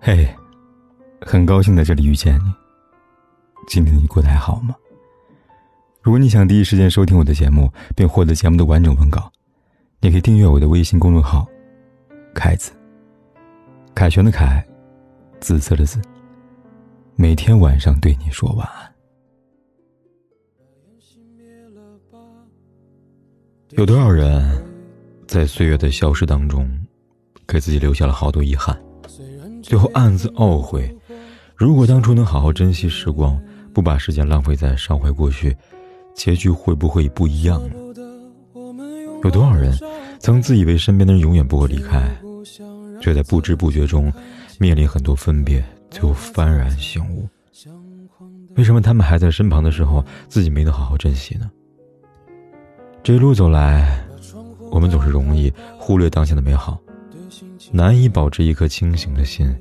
嘿，很高兴在这里遇见你。今天你过得还好吗？如果你想第一时间收听我的节目，并获得节目的完整文稿，你可以订阅我的微信公众号“凯子”。凯旋的凯，紫色的紫。每天晚上对你说晚安。有多少人，在岁月的消逝当中，给自己留下了好多遗憾？最后暗自懊悔，如果当初能好好珍惜时光，不把时间浪费在伤怀过去，结局会不会不一样呢？有多少人曾自以为身边的人永远不会离开，却在不知不觉中面临很多分别，最后幡然醒悟：为什么他们还在身旁的时候，自己没能好好珍惜呢？这一路走来，我们总是容易忽略当下的美好。难以保持一颗清醒的心。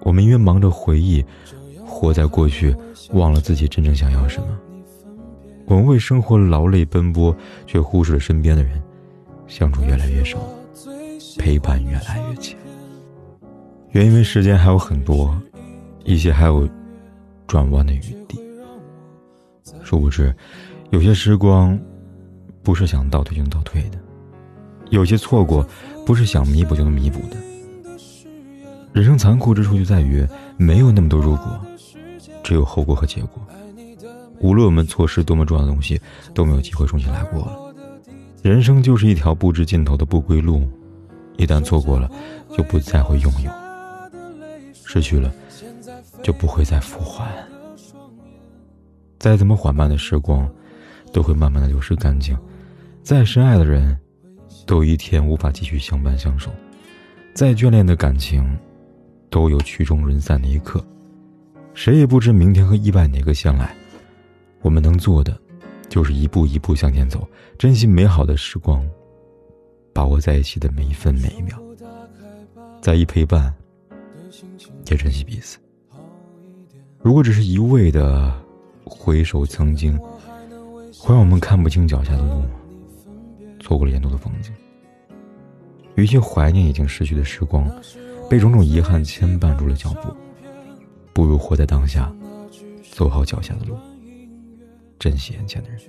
我们因为忙着回忆，活在过去，忘了自己真正想要什么。我们为生活劳累奔波，却忽视了身边的人，相处越来越少，陪伴越来越浅。原因为时间还有很多，一些还有转弯的余地。殊不知，有些时光，不是想倒退就能倒退的。有些错过，不是想弥补就能弥补的。人生残酷之处就在于，没有那么多如果，只有后果和结果。无论我们错失多么重要的东西，都没有机会重新来过了。人生就是一条不知尽头的不归路，一旦错过了，就不再会拥有；失去了，就不会再复还。再怎么缓慢的时光，都会慢慢的流失干净。再深爱的人。都有一天无法继续相伴相守，再眷恋的感情，都有曲终人散的一刻。谁也不知明天和意外哪个先来。我们能做的，就是一步一步向前走，珍惜美好的时光，把握在一起的每一分每一秒，在一陪伴，也珍惜彼此。如果只是一味的回首曾经，会让我们看不清脚下的路。错过了沿途的风景，与其怀念已经逝去的时光，被种种遗憾牵绊住了脚步，不如活在当下，走好脚下的路，珍惜眼前的人。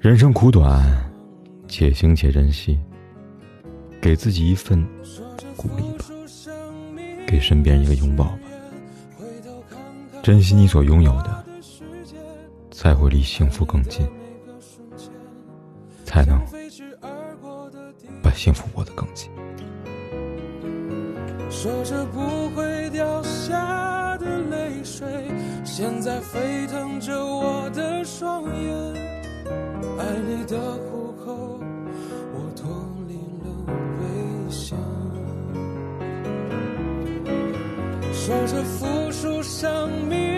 人生苦短，且行且珍惜，给自己一份鼓励吧，给身边一个拥抱吧，珍惜你所拥有的，才会离幸福更近。才能把幸福握得更紧。说着不会掉下的泪水，现在沸腾着我的双眼。爱你的虎口，我脱离了危险。说着付出生命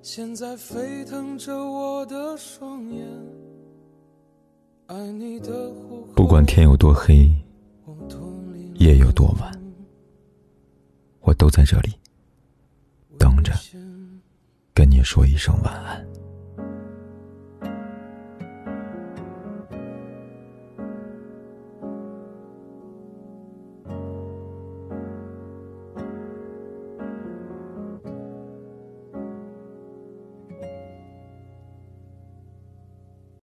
现在沸腾着我的双眼，爱你的不管天有多黑，夜有多晚，我都在这里等着，跟你说一声晚安。